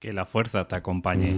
Que la fuerza te acompañe.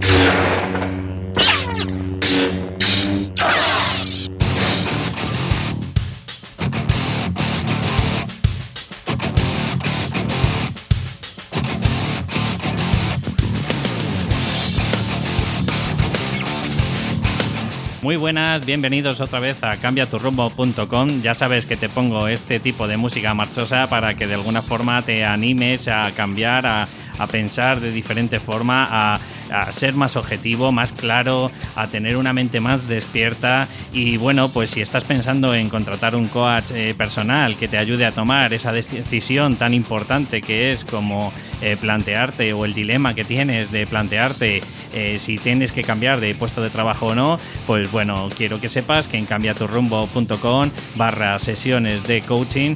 Muy buenas, bienvenidos otra vez a cambiaturrumbo.com. Ya sabes que te pongo este tipo de música marchosa para que de alguna forma te animes a cambiar, a, a pensar de diferente forma, a, a ser más objetivo, más claro, a tener una mente más despierta. Y bueno, pues si estás pensando en contratar un coach eh, personal que te ayude a tomar esa decisión tan importante que es como eh, plantearte o el dilema que tienes de plantearte eh, si tienes que cambiar de puesto de trabajo o no, pues bueno, quiero que sepas que en cambiaturrumbo.com barra sesiones de coaching,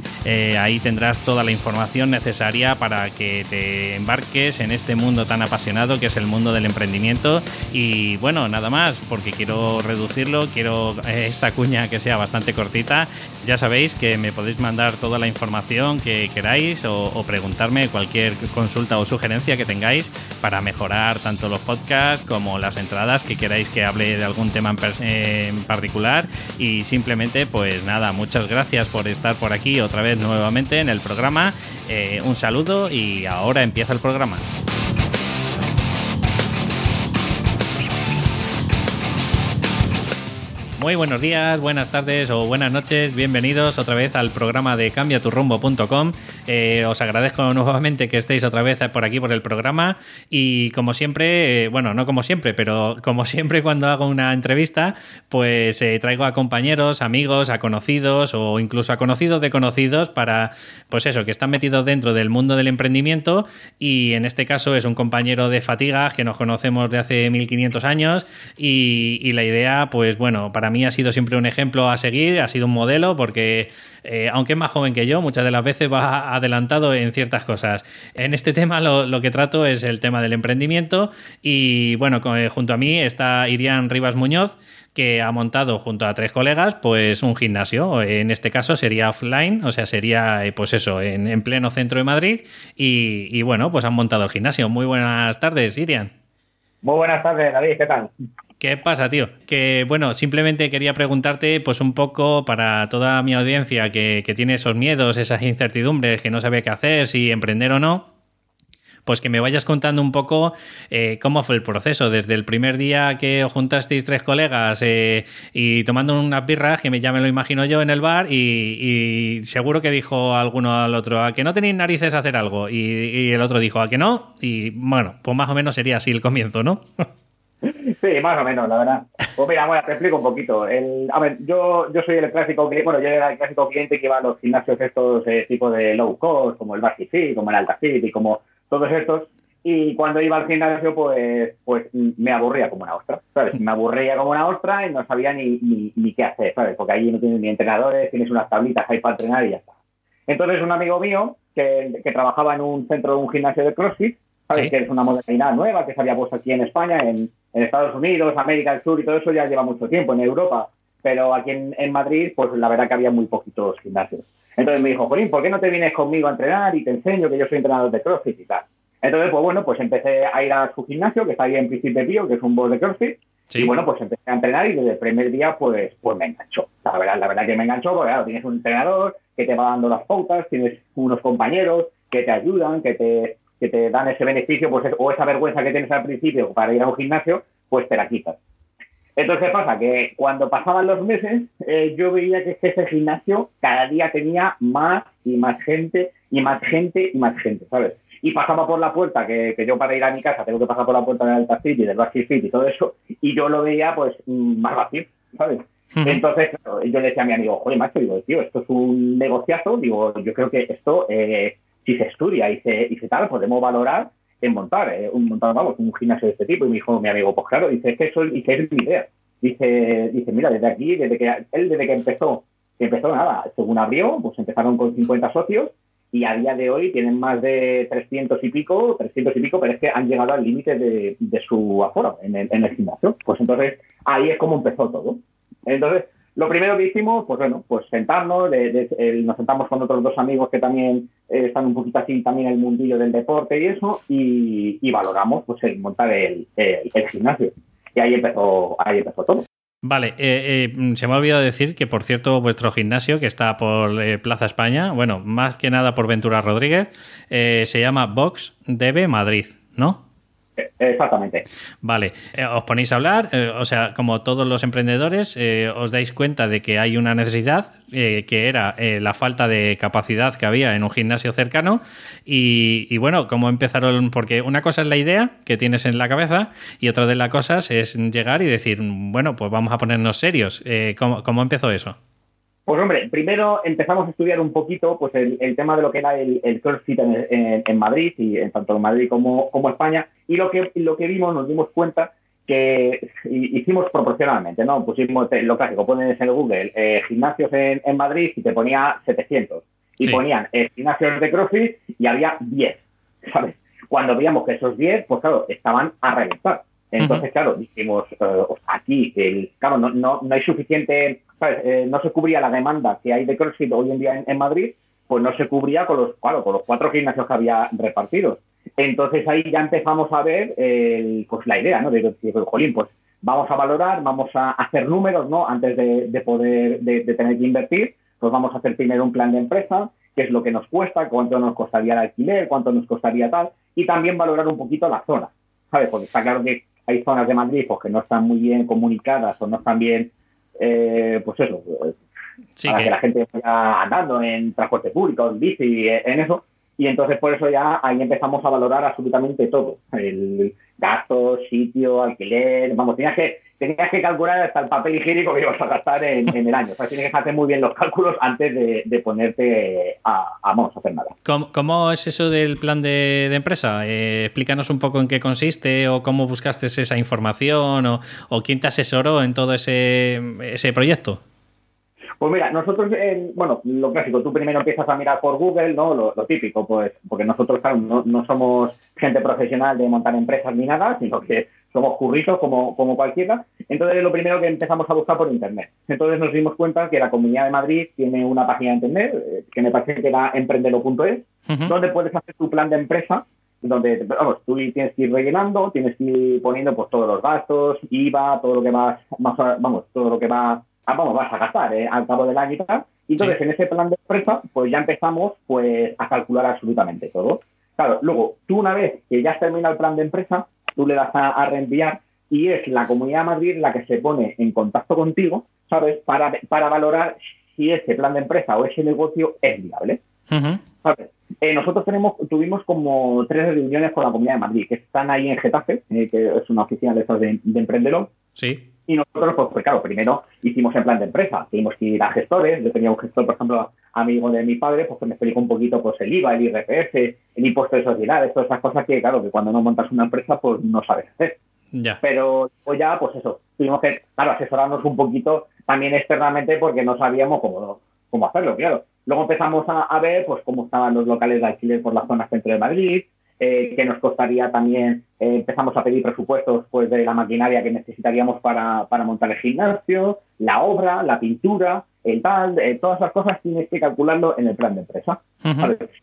ahí tendrás toda la información necesaria para que te embarques en este mundo tan apasionado que es el mundo del emprendimiento. Y bueno, nada más, porque quiero reducirlo, quiero esta cuña que sea bastante cortita. Ya sabéis que me podéis mandar toda la información que queráis o, preguntarme cualquier consulta o sugerencia que tengáis para mejorar tanto los podcasts como las entradas que queráis que hable de algún tema en, particular. Y simplemente, pues nada, muchas gracias por estar por aquí otra vez nuevamente en el programa. Eh, un saludo y ahora empieza el programa. Muy buenos días, buenas tardes o buenas noches. Bienvenidos otra vez al programa de cambiaturrumbo.com. Eh, os agradezco nuevamente que estéis otra vez por aquí por el programa. Y como siempre, eh, bueno, no como siempre, pero como siempre cuando hago una entrevista, pues eh, traigo a compañeros, amigos, a conocidos o incluso a conocidos de conocidos para, pues eso, que están metidos dentro del mundo del emprendimiento. Y en este caso es un compañero de fatiga que nos conocemos de hace 1500 años. Y, y la idea, pues bueno, para mí ha sido siempre un ejemplo a seguir, ha sido un modelo, porque eh, aunque es más joven que yo, muchas de las veces va adelantado en ciertas cosas. En este tema lo, que trato es el tema del emprendimiento y bueno, eh, junto a mí está Irian Rivas Muñoz, que ha montado junto a tres colegas pues un gimnasio. En este caso sería offline, o sea, sería eh, pues eso, en, pleno centro de Madrid y, y bueno, pues han montado el gimnasio. Muy buenas tardes, Irian. Muy buenas tardes, David, ¿qué tal? ¿Qué pasa, tío? Que bueno, simplemente quería preguntarte, pues un poco para toda mi audiencia que, tiene esos miedos, esas incertidumbres, que no sabe qué hacer, si emprender o no, pues que me vayas contando un poco eh, cómo fue el proceso, desde el primer día que os juntasteis tres colegas eh, y tomando unas birras, que ya me lo imagino yo en el bar, y, seguro que dijo alguno al otro, a que no tenéis narices a hacer algo, y, y el otro dijo, a que no, y bueno, pues más o menos sería así el comienzo, ¿no? Sí, más o menos, la verdad. Pues mira, bueno, te explico un poquito. El, a ver, yo, yo soy el clásico cliente, bueno, yo era el clásico cliente que iba a los gimnasios estos eh, tipo de low cost, como el Basic Fit, como el Alta Fit y como todos estos. Y cuando iba al gimnasio, pues, pues me aburría como una ostra, ¿sabes? Me aburría como una ostra y no sabía ni, ni, qué hacer, ¿sabes? Porque allí no tienes ni entrenadores, tienes unas tablitas ahí para entrenar y ya está. Entonces un amigo mío que, que trabajaba en un centro de un gimnasio de CrossFit, ¿sabes? Que es una modalidad nueva que se había puesto aquí en España, en, en Estados Unidos, América del Sur y todo eso ya lleva mucho tiempo, en Europa, pero aquí en, Madrid, pues la verdad que había muy poquitos gimnasios. Entonces me dijo, Jolín, ¿por qué no te vienes conmigo a entrenar y te enseño que yo soy entrenador de CrossFit y tal? Entonces, pues bueno, pues empecé a ir a su gimnasio, que está ahí en Príncipe Pío, que es un boss de CrossFit, y bueno, pues empecé a entrenar y desde el primer día, pues, pues me enganchó. La verdad, la verdad que me enganchó, porque claro, tienes un entrenador que te va dando las pautas, tienes unos compañeros que te ayudan, que te, que te dan ese beneficio, pues o esa vergüenza que tienes al principio para ir a un gimnasio, pues te la quitas. Entonces, ¿qué pasa? Que cuando pasaban los meses, eh, yo veía que ese gimnasio cada día tenía más y más gente, y más gente, y más gente, ¿sabes? Y pasaba por la puerta, que, yo para ir a mi casa tengo que pasar por la puerta del Alta City, del Basic City y todo eso, y yo lo veía pues mm, más vacío, ¿sabes? Entonces, yo le decía a mi amigo, joder, macho, digo, tío, esto es un negociazo, digo, yo creo que esto, eh, si se estudia y se, y se tal, podemos valorar en montar, eh, un montar, vamos, un gimnasio de este tipo. Y me dijo mi amigo, pues claro, dice, es que eso dice, es mi idea. Dice, dice, mira, desde aquí, desde que él desde que empezó, que empezó nada, según abrió, pues empezaron con 50 socios y a día de hoy tienen más de 300 y pico, 300 y pico, pero es que han llegado al límite de, de, su aforo en el gimnasio. Pues entonces ahí es como empezó todo. Entonces, lo primero que hicimos, pues bueno, pues sentarnos, nos sentamos con otros dos amigos que también eh, están un poquito así también en el mundillo del deporte y eso, y, valoramos pues el montar el, gimnasio. Y ahí empezó, ahí empezó todo. Vale, eh, eh, se me ha olvidado decir que, por cierto, vuestro gimnasio, que está por Plaza España, bueno, más que nada por Ventura Rodríguez, se llama Box DB Madrid, ¿no? Exactamente. Vale, eh, os ponéis a hablar, eh, o sea, como todos los emprendedores, eh, os dais cuenta de que hay una necesidad, que era la falta de capacidad que había en un gimnasio cercano, y, bueno, ¿cómo empezaron? Porque una cosa es la idea que tienes en la cabeza, y otra de las cosas es llegar y decir, bueno, pues vamos a ponernos serios. ¿cómo, ¿Cómo empezó eso? Pues hombre, primero empezamos a estudiar un poquito pues el, tema de lo que era el, el CrossFit en, Madrid, y en tanto en Madrid como, como España, y lo que, lo que vimos, nos dimos cuenta que hicimos proporcionalmente, ¿no? Pusimos lo clásico, pones en Google eh, gimnasios en, Madrid y te ponía 700. Y ponían eh, gimnasios de CrossFit y había 10, ¿sabes? Cuando veíamos que esos 10, pues claro, estaban a reventar. Entonces, claro, dijimos, eh, aquí, el, claro, no, no, no hay suficiente eh, no se cubría la demanda que hay de CrossFit hoy en día en, Madrid, pues no se cubría con los, con los cuatro gimnasios que había repartidos. Entonces ahí ya empezamos a ver pues la idea, ¿no? De decir, jolín, pues vamos a valorar, vamos a hacer números, ¿no? Antes de, poder, de, tener que invertir, pues vamos a hacer primero un plan de empresa, qué es lo que nos cuesta, cuánto nos costaría el alquiler, cuánto nos costaría tal, y también valorar un poquito la zona, ¿sabes? Porque está claro que hay zonas de Madrid pues, que no están muy bien comunicadas o no están bien eh, pues eso, para que... la gente vaya andando en transporte público, en bici, en eso. Y entonces por eso ya ahí empezamos a valorar absolutamente todo. El gasto, sitio, alquiler, vamos, tenías que, tenías que calcular hasta el papel higiénico que ibas a gastar en, el año. O sea, tienes que hacer muy bien los cálculos antes de, ponerte a, vamos, a hacer nada. ¿Cómo, es eso del plan de, empresa? Eh, explícanos un poco en qué consiste o cómo buscaste esa información o, o quién te asesoró en todo ese, ese proyecto. Pues mira, nosotros, bueno, lo clásico, tú primero empiezas a mirar por Google, ¿no? Lo, típico, pues, porque nosotros, claro, no, somos gente profesional de montar empresas ni nada, sino que somos curritos como, como cualquiera. Entonces, lo primero que empezamos a buscar por Internet. Entonces nos dimos cuenta que la Comunidad de Madrid tiene una página de Internet, eh, que me parece que era emprendelo.es, donde puedes hacer tu plan de empresa donde vamos, tú tienes que ir rellenando, tienes que ir poniendo pues todos los gastos, IVA, todo lo que vas, vamos, todo lo que va ah, vamos, vas a gastar eh, al cabo del año y tal. Y entonces en ese plan de empresa, pues ya empezamos pues a calcular absolutamente todo. Claro, luego, tú una vez que ya has terminado el plan de empresa, tú le das a, reenviar y es la Comunidad de Madrid la que se pone en contacto contigo, ¿sabes? Para, para valorar si ese plan de empresa o ese negocio es viable. Eh, nosotros tenemos, tuvimos como tres reuniones con la Comunidad de Madrid, que están ahí en Getafe, eh, que es una oficina de de, de emprendedor. Sí. Y nosotros, pues, pues, claro, primero hicimos el plan de empresa, tuvimos que ir a gestores, yo tenía un gestor, por ejemplo, amigo de mi padre, pues que me explicó un poquito pues el IVA, el IRPF, el impuesto de sociedades, todas esas cosas que, claro, que cuando no montas una empresa, pues no sabes hacer. Ya. Pero pues ya, pues eso, tuvimos que, claro, asesorarnos un poquito también externamente porque no sabíamos cómo, cómo hacerlo, claro. Luego empezamos a, a ver pues cómo estaban los locales de alquiler por la zona centro de Madrid, eh, que nos costaría también, eh, empezamos a pedir presupuestos pues, de la maquinaria que necesitaríamos para, montar el gimnasio, la obra, la pintura, el tal, eh, todas las cosas tienes que calcularlo en el plan de empresa.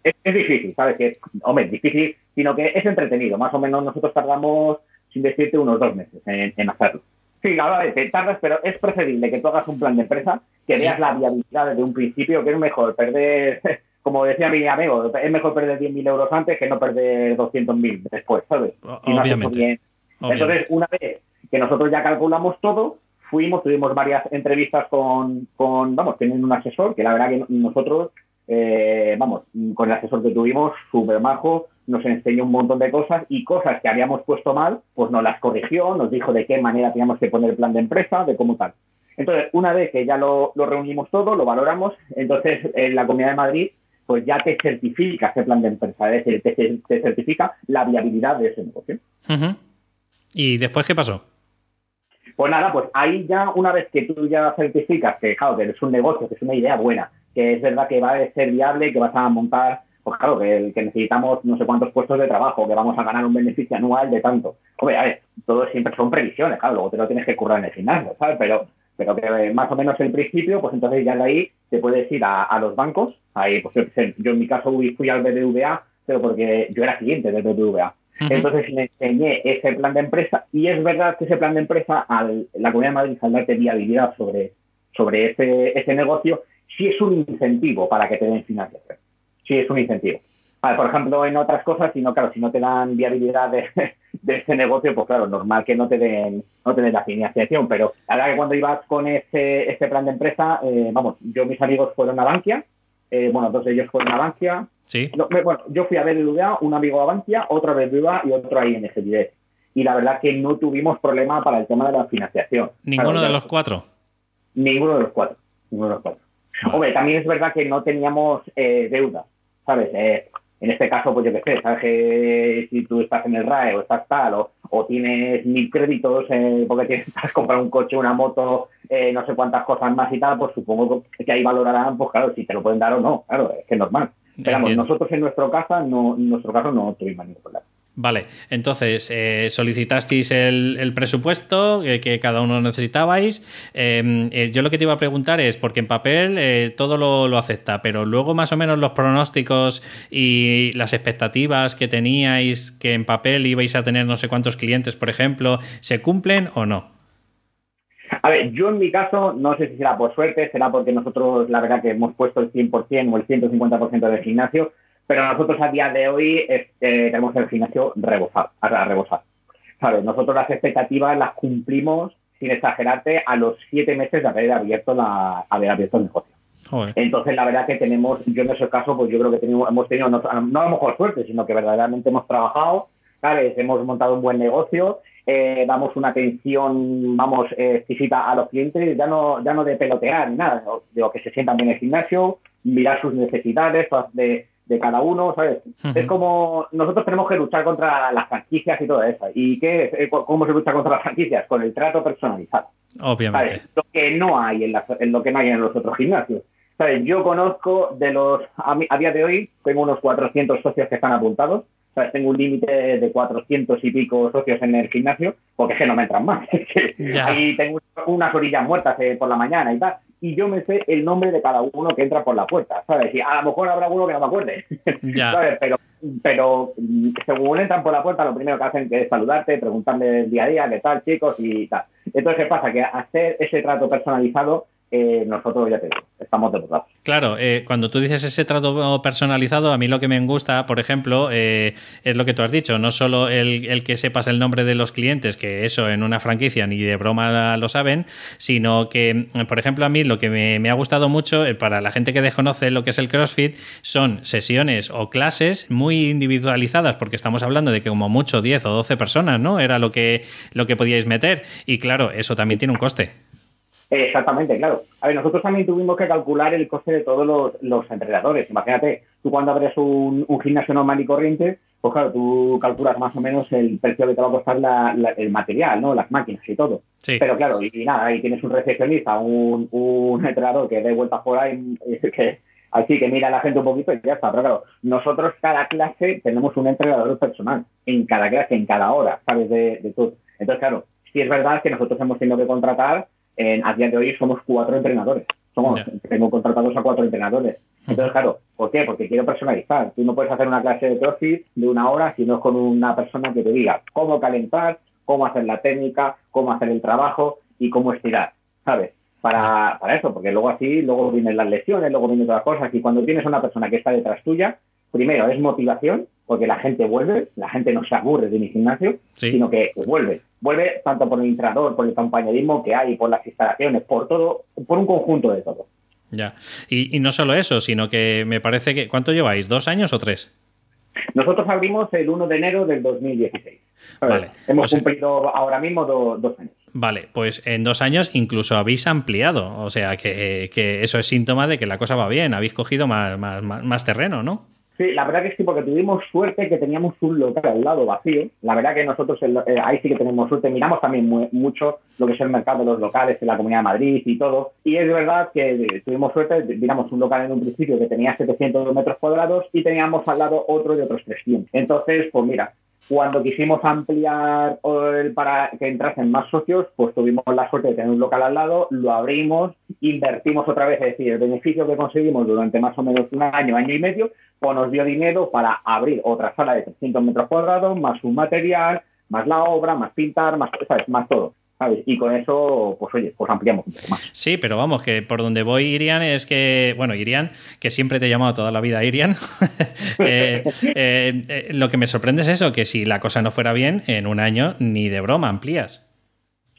es, difícil, ¿sabes? Que, hombre, difícil, sino que es entretenido. Más o menos nosotros tardamos, sin decirte, unos dos meses en, hacerlo. Sí, ahora te tardas, pero es preferible que tú hagas un plan de empresa, que veas la viabilidad desde un principio, que es mejor perder como decía mi amigo, es mejor perder 10.000 euros antes que no perder 200.000 después, ¿sabes? Obviamente. Entonces, una vez que nosotros ya calculamos todo, fuimos, tuvimos varias entrevistas con, con vamos, tienen un asesor, que la verdad que nosotros, eh, vamos, con el asesor que tuvimos, súper majo, nos enseñó un montón de cosas y cosas que habíamos puesto mal, pues nos las corrigió, nos dijo de qué manera teníamos que poner el plan de empresa, de cómo tal. Entonces, una vez que ya lo, lo reunimos todo, lo valoramos, entonces en la Comunidad de Madrid pues ya te certifica ese plan de empresa, es decir, te, certifica la viabilidad de ese negocio. ¿Y después qué pasó? Pues nada, pues ahí ya una vez que tú ya certificas que, claro, que es un negocio, que es una idea buena, que es verdad que va a ser viable, que vas a montar, pues claro, que, que necesitamos no sé cuántos puestos de trabajo, que vamos a ganar un beneficio anual de tanto. Hombre, a ver, todo siempre son previsiones, claro, luego te lo tienes que currar en el gimnasio, ¿sabes? Pero pero que más o menos el principio, pues entonces ya de ahí te puedes ir a, los bancos. Ahí, pues yo, en mi caso fui al BBVA, pero porque yo era cliente del BBVA. Entonces me enseñé ese plan de empresa y es verdad que ese plan de empresa, al, la Comunidad de Madrid al darte viabilidad sobre, sobre ese, ese negocio, sí es un incentivo para que te den financiación. Sí es un incentivo. por ejemplo, en otras cosas, si no, claro, si no te dan viabilidad de, de ese negocio, pues claro, normal que no te den, no te den la financiación, pero la verdad que cuando ibas con ese, este plan de empresa, eh, vamos, yo mis amigos fueron a Bankia, eh, bueno, dos de ellos fueron a Bankia, sí. bueno, yo fui a BBVA, un amigo a Bankia, otro a BBVA y otro a ING Y la verdad que no tuvimos problema para el tema de la financiación. ¿Ninguno de los cuatro? Ninguno de los cuatro. Ninguno de los cuatro. Hombre, también es verdad que no teníamos eh, deuda, ¿sabes? en este caso, pues yo qué sé, sabes que si tú estás en el RAE o estás tal, o, tienes mil créditos eh, porque tienes que comprar un coche, una moto, eh, no sé cuántas cosas más y tal, pues supongo que ahí valorarán, pues claro, si te lo pueden dar o no, claro, es que es normal. Pero nosotros en nuestro caso no, en nuestro caso no tuvimos ningún problema. Vale, entonces eh, solicitasteis el, presupuesto que, cada uno necesitabais. Em, eh, yo lo que te iba a preguntar es, porque en papel eh, todo lo, acepta, pero luego más o menos los pronósticos y las expectativas que teníais, que en papel ibais a tener no sé cuántos clientes, por ejemplo, ¿se cumplen o no? A ver, yo en mi caso, no sé si será por suerte, será porque nosotros la verdad que hemos puesto el 100% o el 150% del gimnasio, pero nosotros a día de hoy este, tenemos el gimnasio rebosado, a rebosar. ¿Sabes? Nosotros las expectativas las cumplimos, sin exagerarte, a los siete meses de haber abierto, la, haber abierto el negocio. Entonces, la verdad que tenemos, yo en ese caso, pues yo creo que tenemos, hemos tenido, no, a lo mejor suerte, sino que verdaderamente hemos trabajado, ¿sabes? Hemos montado un buen negocio, eh, damos una atención, vamos, eh, a los clientes, ya no, ya no de pelotear ni nada, de que se sientan bien en el gimnasio, mirar sus necesidades, de de cada uno, ¿sabes? Es como nosotros tenemos que luchar contra las franquicias y todo eso. ¿Y qué eh, ¿Cómo se lucha contra las franquicias? Con el trato personalizado. Obviamente. Lo que no hay en, lo que no hay en los otros gimnasios. ¿Sabes? Yo conozco de los, a, día de hoy, tengo unos 400 socios que están apuntados. ¿sabes? Tengo un límite de 400 y pico socios en el gimnasio, porque es que no me entran más. Ahí tengo unas orillas muertas eh, por la mañana y tal y yo me sé el nombre de cada uno que entra por la puerta, ¿sabes? Y a lo mejor habrá uno que no me acuerde, ¿sabes? Pero, pero mm, según entran por la puerta, lo primero que hacen es saludarte, preguntarle el día a día, qué tal, chicos, y tal. Entonces, ¿qué pasa? Que hacer ese trato personalizado eh, nosotros ya te depurados. Claro, eh, cuando tú dices ese trato personalizado, a mí lo que me gusta, por ejemplo, eh, es lo que tú has dicho, no solo el, que sepas el nombre de los clientes, que eso en una franquicia ni de broma lo saben, sino que, por ejemplo, a mí lo que me, ha gustado mucho, para la gente que desconoce lo que es el CrossFit, son sesiones o clases muy individualizadas, porque estamos hablando de que como mucho 10 o 12 personas, ¿no? Era lo que, lo que podíais meter. Y claro, eso también tiene un coste. Exactamente, claro. A ver, nosotros también tuvimos que calcular el coste de todos los, entrenadores. Imagínate, tú cuando abres un, gimnasio normal y corriente, pues claro, tú calculas más o menos el precio que te va a costar el material, ¿no? Las máquinas y todo. Pero claro, y, nada, ahí tienes un recepcionista, un, entrenador que dé vueltas por ahí, que así que mira a la gente un poquito y ya está. Pero claro, nosotros cada clase tenemos un entrenador personal, en cada clase, en cada hora, ¿sabes? De, de todo. Entonces, claro, sí es verdad que nosotros hemos tenido que contratar en, a día de hoy somos cuatro entrenadores. Somos, tengo contratados a cuatro entrenadores. Entonces, claro, ¿por qué? Porque quiero personalizar. Tú no puedes hacer una clase de CrossFit de una hora si no es con una persona que te diga cómo calentar, cómo hacer la técnica, cómo hacer el trabajo y cómo estirar, ¿sabes? Para, para eso, porque luego así, luego vienen las lesiones, luego vienen otras cosas. Y cuando tienes una persona que está detrás tuya, primero es motivación, porque la gente vuelve, la gente no se aburre de mi gimnasio, sino que vuelve vuelve tanto por el entrenador, por el compañerismo que hay, por las instalaciones, por todo, por un conjunto de todo. Ya. Y, no solo eso, sino que me parece que. ¿Cuánto lleváis? ¿Dos años o tres? Nosotros abrimos el 1 de enero del 2016. Vale. Hemos cumplido ahora mismo dos años. Vale, pues en dos años incluso habéis ampliado. O sea que, eso es síntoma de que la cosa va bien. Habéis cogido más, más, más terreno, ¿no? Sí, la verdad que sí, porque tuvimos suerte que teníamos un local al lado vacío. La verdad que nosotros eh, ahí sí que tenemos suerte. Miramos también mucho lo que es el mercado de los locales en la Comunidad de Madrid y todo. Y es verdad que tuvimos suerte, miramos un local en un principio que tenía 700 metros cuadrados y teníamos al lado otro de otros 300. Entonces, pues mira, Cuando quisimos ampliar para que entrasen más socios, pues tuvimos la suerte de tener un local al lado, lo abrimos, invertimos otra vez, es decir, el beneficio que conseguimos durante más o menos un año, año y medio, pues nos dio dinero para abrir otra sala de 300 metros cuadrados, más un material, más la obra, más pintar, más, más todo. Y con eso, pues oye, pues ampliamos un poco más. Sí, pero vamos, que por donde voy, Irian, es que, bueno, Irian, que siempre te he llamado toda la vida Irian, eh, eh, eh, lo que me sorprende es eso, que si la cosa no fuera bien, en un año ni de broma amplías.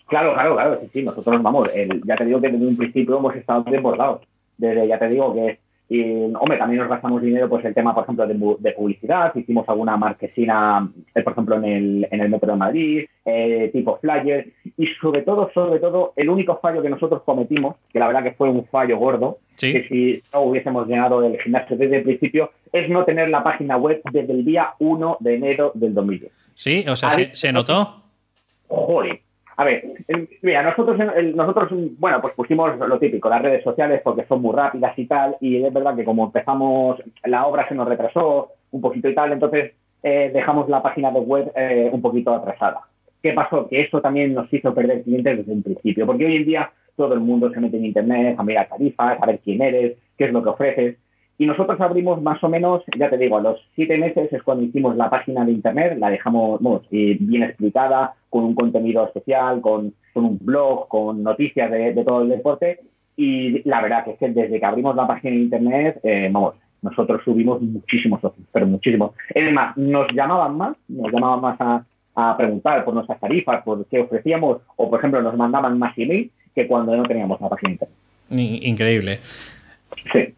Claro, claro, claro, sí, sí, nosotros vamos, ya te digo que desde un principio hemos estado desbordados. Desde, ya te digo que y, hombre, también nos gastamos dinero, pues el tema, por ejemplo, de, publicidad, hicimos alguna marquesina, eh, por ejemplo, en el, en el Metro de Madrid, eh, tipo flyer, y sobre todo, sobre todo, el único fallo que nosotros cometimos, que la verdad que fue un fallo gordo, que si no hubiésemos llenado el gimnasio desde el principio, es no tener la página web desde el día 1 de enero del 2010. Sí, o sea, ¿se, ¿se notó? Joder, a ver, mira, nosotros, nosotros, bueno, pues pusimos lo típico, las redes sociales porque son muy rápidas y tal, y es verdad que como empezamos, la obra se nos retrasó un poquito y tal, entonces eh, dejamos la página de web eh, un poquito atrasada. ¿Qué pasó? Que eso también nos hizo perder clientes desde un principio, porque hoy en día todo el mundo se mete en internet a mirar tarifas, a ver quién eres, qué es lo que ofreces, y nosotros abrimos más o menos, ya te digo, a los siete meses es cuando hicimos la página de internet, la dejamos bien explicada, con un contenido especial, con, un blog, con noticias de, todo el deporte. Y la verdad que es que desde que abrimos la página de internet, eh, vamos, nosotros subimos muchísimos socios, pero muchísimos. Es más, nos llamaban más, nos llamaban más a, a preguntar por nuestras tarifas, por qué ofrecíamos, o por ejemplo nos mandaban más email que cuando no teníamos la página de internet. Increíble. Sí.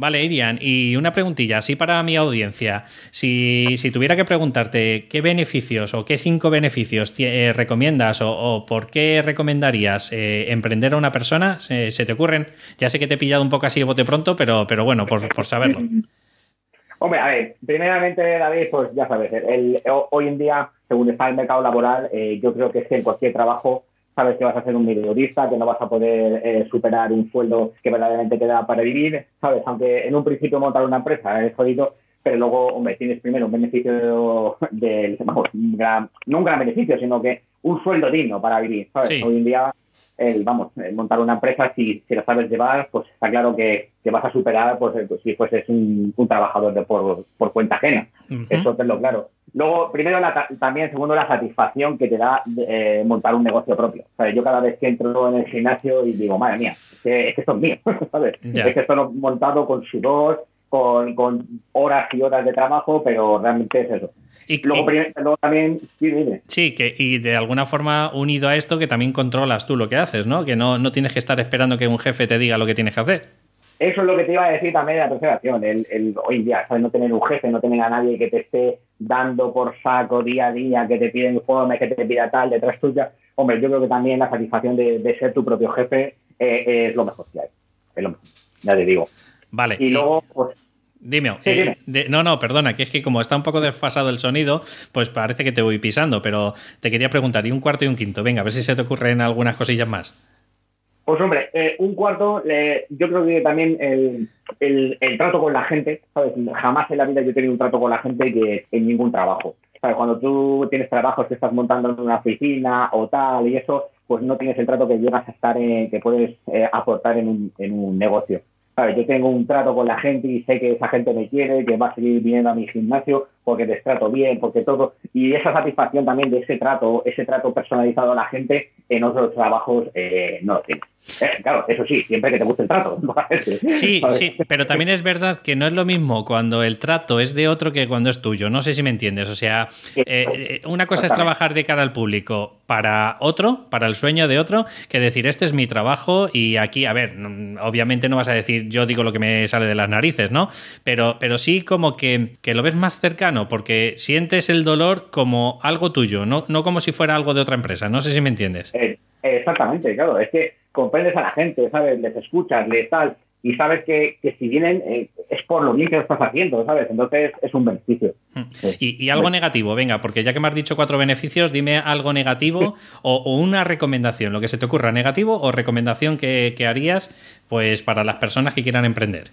Vale, Irian, y una preguntilla, así para mi audiencia. Si, tuviera que preguntarte qué beneficios o qué cinco beneficios eh, recomiendas o, por qué recomendarías eh, emprender a una persona, ¿se, te ocurren? Ya sé que te he pillado un poco así de bote pronto, pero, pero bueno, por, saberlo. Hombre, a ver, primeramente, David, pues ya sabes, el, hoy en día, según está el mercado laboral, eh, yo creo que es que en cualquier trabajo sabes que vas a ser un periodista, que no vas a poder eh, superar un sueldo que verdaderamente te da para vivir, sabes, aunque en un principio montar una empresa es jodido, pero luego, hombre, tienes primero un beneficio del, vamos, no un gran beneficio, sino que un sueldo digno para vivir, ¿sabes? Hoy en día, el, vamos, montar una empresa, si, si la sabes llevar, pues está claro que, vas a superar pues, si fueses un, trabajador de por, cuenta ajena. Eso te lo claro. Luego, primero, también, segundo, la satisfacción que te da eh, montar un negocio propio. yo cada vez que entro en el gimnasio y digo, madre mía, es que, esto es mío, Es que esto lo he montado con sudor, con, con horas y horas de trabajo, pero realmente es eso. Y luego, también, sí, que y de alguna forma unido a esto que también controlas tú lo que haces, ¿no? Que no, no tienes que estar esperando que un jefe te diga lo que tienes que hacer. Eso es lo que te iba a decir también de la tercera acción, el, hoy en día, ¿sabes? No tener un jefe, no tener a nadie que te esté dando por saco día a día, que te pide informes, que te pida tal detrás tuya. Hombre, yo creo que también la satisfacción de, ser tu propio jefe eh, es lo mejor que hay. Es lo mejor, ya te digo. Vale. Y, luego, pues... Dime, eh, no, no, perdona, que es que como está un poco desfasado el sonido, pues parece que te voy pisando, pero te quería preguntar, ¿y un cuarto y un quinto? Venga, a ver si se te ocurren algunas cosillas más. Pues hombre, eh, un cuarto, yo creo que también el, trato con la gente, ¿sabes? Jamás en la vida yo he tenido un trato con la gente que en ningún trabajo. Cuando tú tienes trabajos que estás montando en una oficina o tal y eso, pues no tienes el trato que llegas a estar en, que puedes eh, aportar en un, en un negocio. Yo tengo un trato con la gente y sé que esa gente me quiere, que va a seguir viniendo a mi gimnasio porque les trato bien, porque todo. Y esa satisfacción también de ese trato, ese trato personalizado a la gente, en otros trabajos eh, no lo tienes. Eh, claro, eso sí, siempre que te guste el trato. Sí, sí, pero también es verdad que no es lo mismo cuando el trato es de otro que cuando es tuyo. No sé si me entiendes. O sea, eh, una cosa es trabajar de cara al público para otro, para el sueño de otro, que decir, este es mi trabajo y aquí, a ver, obviamente no vas a decir yo digo lo que me sale de las narices, ¿no? Pero, pero sí como que, que lo ves más cercano porque sientes el dolor como algo tuyo, no, no como si fuera algo de otra empresa. No sé si me entiendes. Eh, exactamente, claro. Es que comprendes a la gente, ¿sabes? Les escuchas, les tal, y sabes que, si vienen eh, es por lo bien que lo estás haciendo, ¿sabes? Entonces es un beneficio. Hmm. Y, algo negativo, venga, porque ya que me has dicho cuatro beneficios, dime algo negativo o, una recomendación, lo que se te ocurra, negativo o recomendación que, harías pues para las personas que quieran emprender.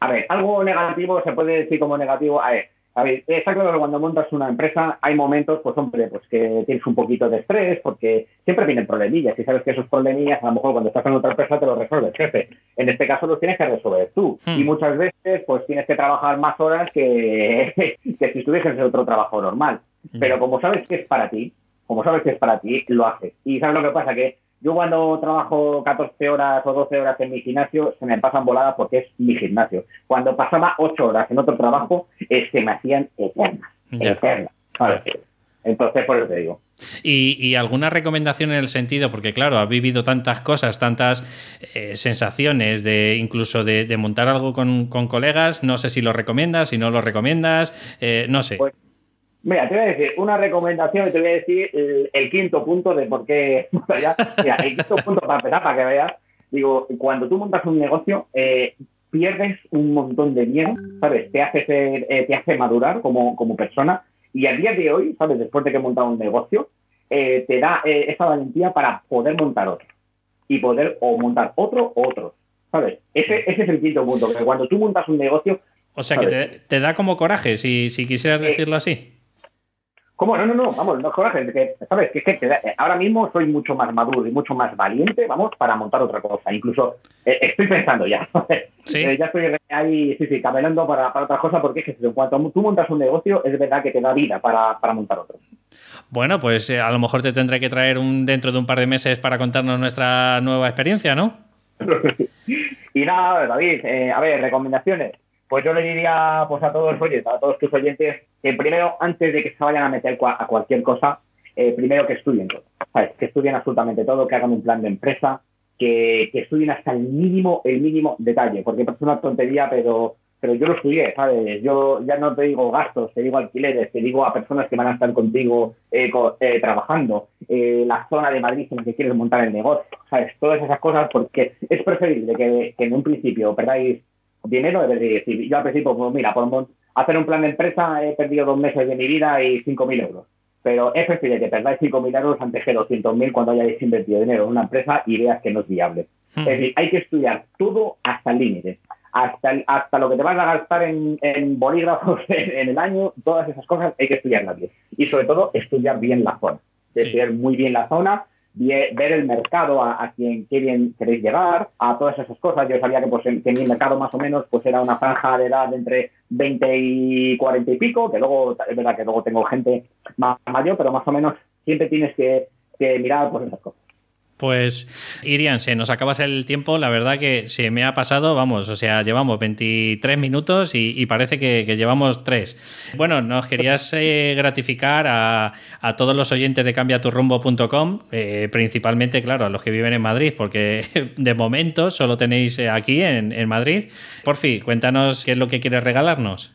A ver, algo negativo se puede decir como negativo. A ver, Está claro que cuando montas una empresa hay momentos, pues hombre, pues que tienes un poquito de estrés, porque siempre vienen problemillas, y sabes que esos problemillas a lo mejor cuando estás en otra empresa te los resuelve el jefe. En este caso los tienes que resolver tú. Hmm. Y muchas veces pues tienes que trabajar más horas que, que si estuvieses en otro trabajo normal. Pero como sabes que es para ti, como sabes que es para ti, lo haces. Y sabes lo que pasa, que yo cuando trabajo 14 horas o 12 horas en mi gimnasio, se me pasan voladas porque es mi gimnasio. Cuando pasaba 8 horas en otro trabajo, es que me hacían eternas. Eternas. Entonces, por eso te digo. Y, alguna recomendación en el sentido, porque claro, has vivido tantas cosas, tantas eh, sensaciones de incluso de, montar algo con, colegas, no sé si lo recomiendas, si no lo recomiendas, eh, no sé. Pues, Mira, te voy a decir una recomendación y te voy a decir el, quinto punto de por qué... Mira, el quinto punto para empezar, para que veas, digo, cuando tú montas un negocio, eh, pierdes un montón de miedo, ¿sabes? Te hace, eh, te hace madurar como, como persona y a día de hoy, ¿sabes? Después de que he montado un negocio, eh, te da esa valentía para poder montar otro. Y poder o montar otro o otro. ¿Sabes? Ese, ese es el quinto punto, que cuando tú montas un negocio... O sea, que te, da como coraje, si, si quisieras decirlo así. ¿Cómo? No, no, no, vamos, no coraje, que, ¿sabes? Que, que, ahora mismo soy mucho más maduro y mucho más valiente, vamos, para montar otra cosa. Incluso eh, estoy pensando ya. ¿Sí? Eh, ya estoy ahí, sí, sí, caminando para, para otra cosa, porque es que en cuanto tú montas un negocio, es verdad que te da vida para, montar otro. Bueno, pues eh, a lo mejor te tendré que traer un dentro de un par de meses para contarnos nuestra nueva experiencia, ¿no? y nada, David, a ver, recomendaciones. Pues yo le diría pues a todos, oye, a todos tus oyentes, que primero, antes de que se vayan a meter a cualquier cosa, eh, primero que estudien todo, que estudien absolutamente todo, que hagan un plan de empresa, que, estudien hasta el mínimo, el mínimo detalle, porque es una tontería, pero pero yo lo estudié, ¿sabes? Yo ya no te digo gastos, te digo alquileres, te digo a personas que van a estar contigo eh, eh, trabajando, la zona de Madrid en la que quieres montar el negocio, ¿sabes? Todas esas cosas, porque es preferible que, que en un principio perdáis dinero, es decir, yo al principio, pues mira, por hacer un plan de empresa he perdido dos meses de mi vida y 5.000 euros. Pero es preferible que perdáis 5.000 euros antes que 200.000 cuando hayáis invertido dinero en una empresa y veas que no es viable. Hmm. Es decir, hay que estudiar todo hasta el límite. Hasta, hasta lo que te vas a gastar en, bolígrafos en, el año, todas esas cosas hay que estudiarlas bien. Y sobre todo, estudiar bien la zona. Estudiar muy bien la zona ver el mercado a, quien quieren, queréis llegar, a todas esas cosas. Yo sabía que, pues, en, mi mercado más o menos pues era una franja de edad entre 20 y 40 y pico, que luego, es verdad que luego tengo gente más mayor, pero más o menos siempre tienes que, que mirar pues esas cosas. Pues Irian, se nos acabas el tiempo, la verdad que se me ha pasado, vamos, o sea, llevamos 23 minutos y, parece que, llevamos 3. Bueno, nos querías eh, gratificar a, todos los oyentes de cambiaturrumbo.com, eh, principalmente, claro, a los que viven en Madrid, porque de momento solo tenéis eh, aquí en, en Madrid. Por fin, cuéntanos qué es lo que quieres regalarnos.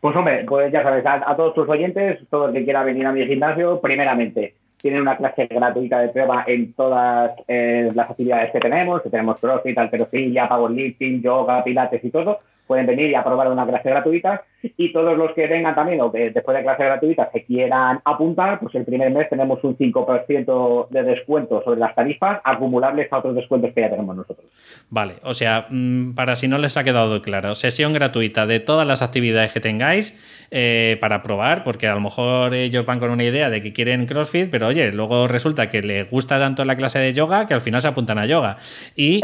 Pues hombre, pues ya sabes, a, a todos tus oyentes, todo el que quiera venir a mi gimnasio, primeramente, tienen una clase gratuita de prueba en todas eh, las actividades que tenemos, que tenemos crossfit, alterofilia, powerlifting, yoga, pilates y todo, pueden venir y aprobar una clase gratuita y todos los que vengan también o que después de clase gratuita se quieran apuntar, pues el primer mes tenemos un 5% de descuento sobre las tarifas acumulables a otros descuentos que ya tenemos nosotros. Vale, o sea, mm, para si no les ha quedado claro, sesión gratuita de todas las actividades que tengáis eh, para probar, porque a lo mejor ellos van con una idea de que quieren CrossFit, pero oye, luego resulta que les gusta tanto la clase de yoga que al final se apuntan a yoga. Y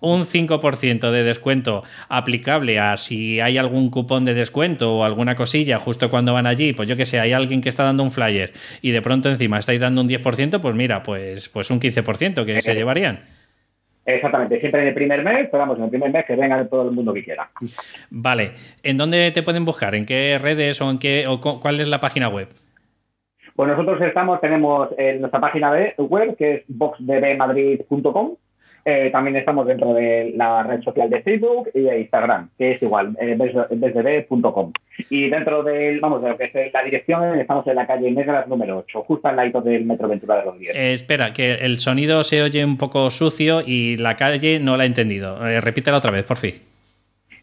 un 5% de descuento aplicable a si hay algún cupón de descuento o alguna cosilla justo cuando van allí, pues yo que sé, hay alguien que está dando un flyer y de pronto encima estáis dando un 10%, pues mira, pues, pues un 15% que se llevarían. Exactamente, siempre en el primer mes, pero vamos, en el primer mes que venga todo el mundo que quiera. Vale, ¿en dónde te pueden buscar? ¿En qué redes o en qué o cuál es la página web? Pues nosotros estamos, tenemos en nuestra página web, que es boxdbmadrid.com, eh, también estamos dentro de la red social de Facebook y de Instagram, que es igual, eh, besdb.com. Y dentro del, vamos, de la dirección, estamos en la calle Negras número 8, justo al lado del Metro Ventura de Rodríguez. Eh, espera, que el sonido se oye un poco sucio y la calle no la he entendido. repítela otra vez, por fin.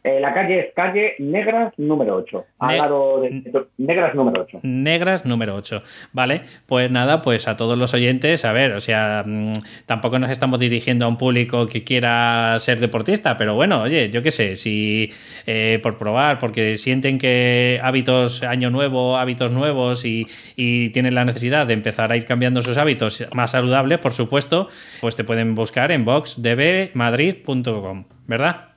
Eh, la calle es calle Negras número 8, al lado de Negras número 8. Negras número 8. Vale, pues nada, pues a todos los oyentes, a ver, o sea, mm, tampoco nos estamos dirigiendo a un público que quiera ser deportista, pero bueno, oye, yo qué sé, si eh, por probar, porque sienten que hábitos, año nuevo, hábitos nuevos y, y tienen la necesidad de empezar a ir cambiando sus hábitos más saludables, por supuesto, pues te pueden buscar en boxdbmadrid.com, ¿verdad?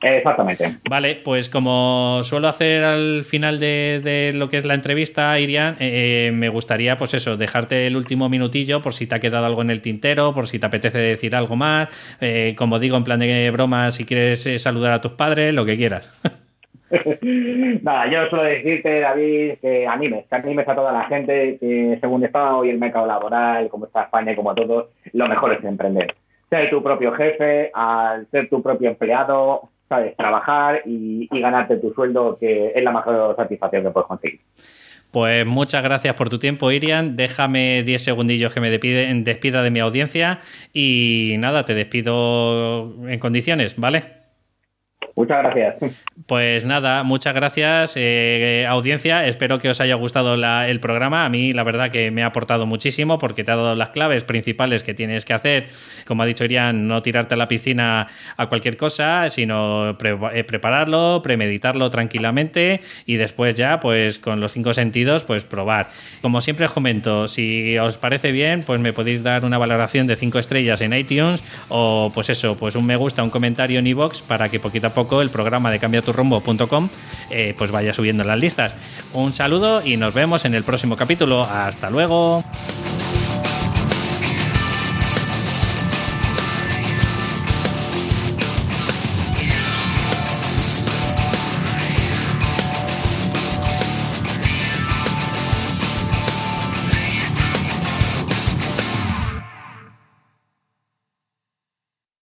Exactamente. Vale, pues como suelo hacer al final de, lo que es la entrevista, Irian, eh, eh, me gustaría, pues eso, dejarte el último minutillo por si te ha quedado algo en el tintero, por si te apetece decir algo más. Eh, como digo, en plan de broma, si quieres saludar a tus padres, lo que quieras. Nada, yo suelo decirte, David, que animes, que animes a toda la gente, que según está hoy el mercado laboral, como está España y como todo, lo mejor es emprender. Ser tu propio jefe, al ser tu propio empleado, sabes, trabajar y, ganarte tu sueldo, que es la mejor satisfacción que puedes conseguir. Pues muchas gracias por tu tiempo, Irian. Déjame 10 segundillos que me despida de mi audiencia y nada, te despido en condiciones, ¿vale? Muchas gracias. Pues nada, muchas gracias, eh, audiencia. Espero que os haya gustado el programa. A mí, la verdad, que me ha aportado muchísimo porque te ha dado las claves principales que tienes que hacer. Como ha dicho Irian, no tirarte a la piscina a cualquier cosa, sino eh, prepararlo, premeditarlo tranquilamente y después ya, pues con los cinco sentidos, pues probar. Como siempre os comento, si os parece bien, pues me podéis dar una valoración de cinco estrellas en iTunes o, pues eso, pues un me gusta, un comentario en iBox para que poquito a poco el programa de cambiaturrumbo.com eh, pues vaya subiendo las listas. Un saludo y nos vemos en el próximo capítulo. Hasta luego.